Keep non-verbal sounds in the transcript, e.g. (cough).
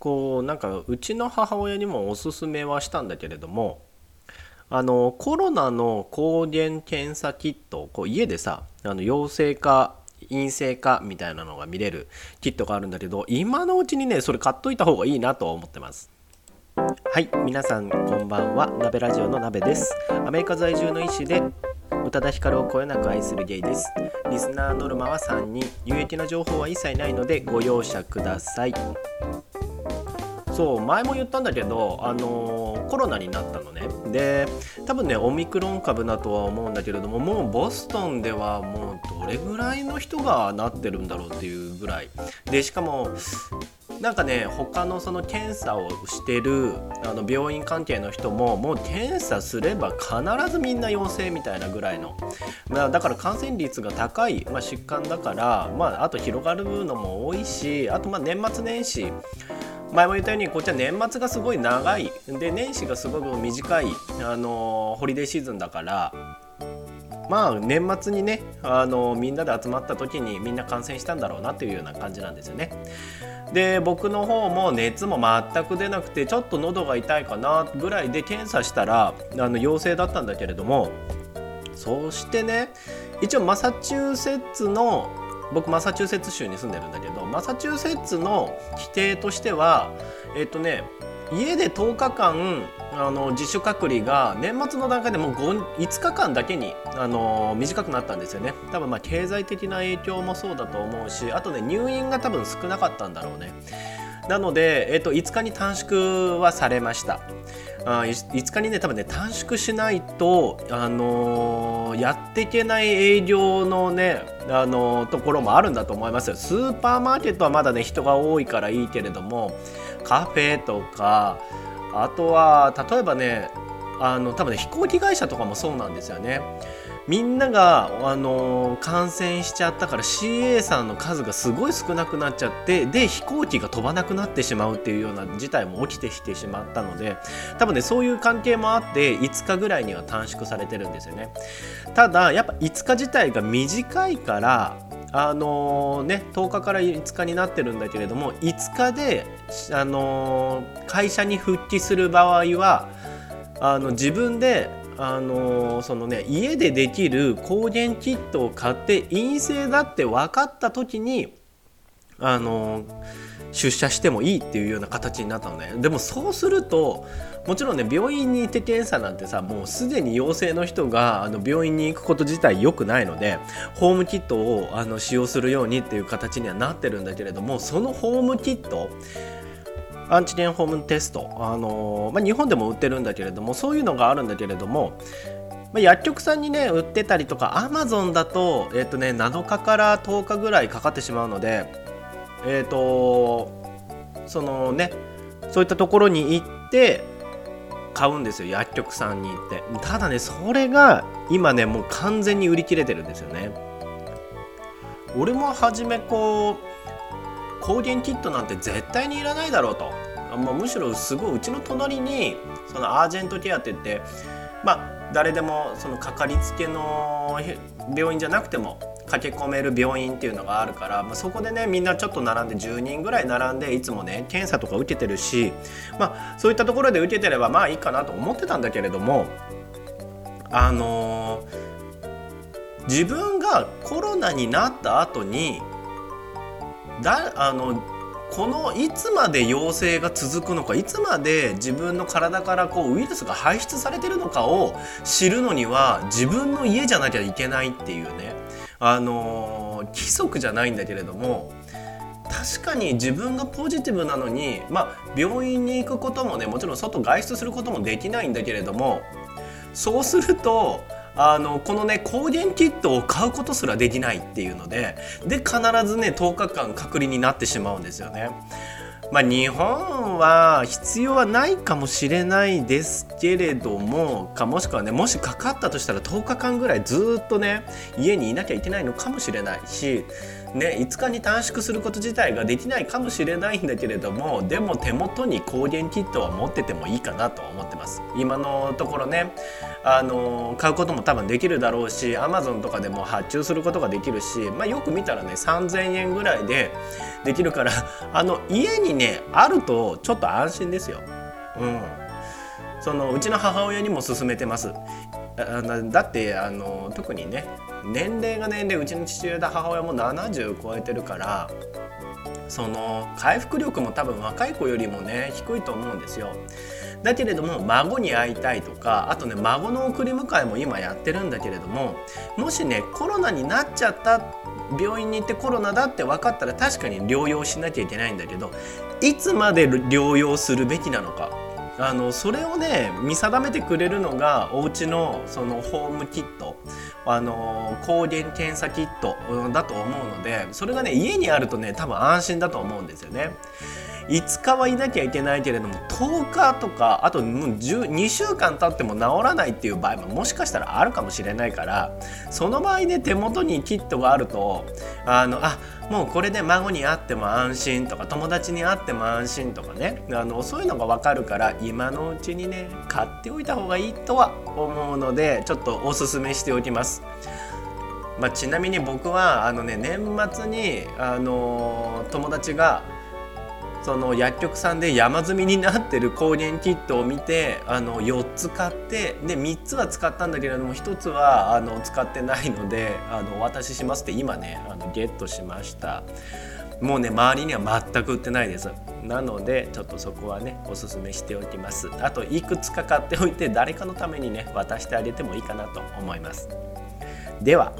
こうなんかうちの母親にもおすすめはしたんだけれどもあのコロナの抗原検査キットこう家でさあの陽性か陰性かみたいなのが見れるキットがあるんだけど今のうちにねそれ買っといた方がいいなと思ってます。はい皆さんこんばんは。鍋ラジオの鍋です。アメリカ在住の医師で宇多田ヒカルをこよなく愛するゲイです。リスナーノルマは3人。有益な情報は一切ないのでご容赦ください。そう前も言ったんだけど、あの、コロナになったのね。で多分ねオミクロン株だとは思うんだけれどももうボストンではもうどれぐらいの人がなってるんだろうっていうぐらい。でしかもなんかね他のその検査をしてるあの病院関係の人ももう検査すれば必ずみんな陽性みたいなぐらいの、まあ、だから感染率が高い、まあ、疾患だから、まあ、あと広がるのも多いしあとまあ年末年始前も言ったようにこっちは年末がすごい長い。で年始がすごく短い、あのホリデーシーズンだから。まあ年末にね、あのみんなで集まった時にみんな感染したんだろうなというような感じなんですよね。で僕の方も熱も全く出なくてちょっと喉が痛いかなぐらいで検査したらあの陽性だったんだけれども。そしてね一応マサチューセッツの僕マサチューセッツ州に住んでるんだけどマサチューセッツの規定としてはえっ、とね家で10日間あの自主隔離が年末の段階でもう 5, 5日間だけにあの短くなったんですよね。多分まあ経済的な影響もそうだと思うしあとね入院が多分少なかったんだろうね。なので、えっと、5日に短縮はされました。あ5日にね多分ね短縮しないと、あのー、やっていけない営業のね、あのー、ところもあるんだと思いますよ。スーパーマーケットはまだね人が多いからいいけれどもカフェとかあとは例えばねあの多分ね飛行機会社とかもそうなんですよね。みんなが、あの、感染しちゃったから CA さんの数がすごい少なくなっちゃってで飛行機が飛ばなくなってしまうっていうような事態も起きてきてしまったので多分ねそういう関係もあって5日ぐらいには短縮されてるんですよねただやっぱ5日自体が短いからあのー、ね、10日から5日になってるんだけれども5日で、あのー、会社に復帰する場合はあの自分であのそのね家でできる抗原キットを買って陰性だって分かった時にあの出社してもいいっていうような形になったのね。でもそうするともちろんね病院に行って検査なんてさもうすでに陽性の人があの病院に行くこと自体良くないのでホームキットをあの使用するようにっていう形にはなってるんだけれどもそのホームキットアンチゲンホームテスト、あのまあ、日本でも売ってるんだけれどもそういうのがあるんだけれども、まあ、薬局さんにね売ってたりとかアマゾンだと,、えーとね、7日から10日ぐらいかかってしまうのでえっ、ー、とそのねそういったところに行って買うんですよ薬局さんに行って。ただねそれが今ねもう完全に売り切れてるんですよね。俺も初めこう抗原キットなんて絶対にいらないだろうと、まあ、むしろすごいうちの隣にそのアージェントケアって言ってまあ誰でもそのかかりつけの病院じゃなくても駆け込める病院っていうのがあるから、まあ、そこでねみんなちょっと並んで10人ぐらい並んでいつもね検査とか受けてるし、まあ、そういったところで受けてればまあいいかなと思ってたんだけれどもあのー、自分がコロナになった後にだあのこのいつまで陽性が続くのかいつまで自分の体からこうウイルスが排出されてるのかを知るのには自分の家じゃなきゃいけないっていうね。あの規則じゃないんだけれども確かに自分がポジティブなのに、まあ、病院に行くこともねもちろん外外出することもできないんだけれどもそうするとあのこのね抗原キットを買うことすらできないっていうのでで必ずね10日間隔離になってしまうんですよね。まあ、日本は必要はないかもしれないですけれどもかもしくはねもしかかったとしたら10日間ぐらいずっとね家にいなきゃいけないのかもしれないしね、5日に短縮すること自体ができないかもしれないんだけれどもでも手元に抗原キットは持っててもいいかなと思ってます今のところねあの買うことも多分できるだろうし Amazon とかでも発注することができるし、まあ、よく見たらね3000円ぐらいで (laughs) できるからあの家にねあるとちょっと安心ですよ。うん、そのうちの母親にも勧めてます。だってあの特にね年齢が年齢うちの父親と母親も70超えてるからその回復力も多分若い子よりもね低いと思うんですよ。だけれども孫に会いたいとかあとね孫の送り迎えも今やってるんだけれどももしねコロナになっちゃった病院に行ってコロナだって分かったら確かに療養しなきゃいけないんだけどいつまで療養するべきなのかあのそれをね見定めてくれるのがお家のそのホームキットあの抗原検査キットだと思うのでそれがね家にあるとね多分安心だと思うんですよね。5日はいなきゃいけないけれども10日とかあともう2週間経っても治らないっていう場合ももしかしたらあるかもしれないからその場合ね手元にキットがあるとあのあもうこれで孫に会っても安心とか友達に会っても安心とかねあのそういうのが分かるから今のうちにね買っておいた方がいいとは思うのでちょっとおすすめしておきます。まあ、ちなみに僕はあのね年末にあの友達がその薬局さんで山積みになってる抗原キットを見てあの4つ買ってで3つは使ったんだけれども1つはあの使ってないのであのお渡ししますって今ねあのゲットしました。もうね周りには全く売ってないです。なのでちょっとそこはねおすすめしておきます。あといくつか買っておいて誰かのためにね渡してあげてもいいかなと思います。では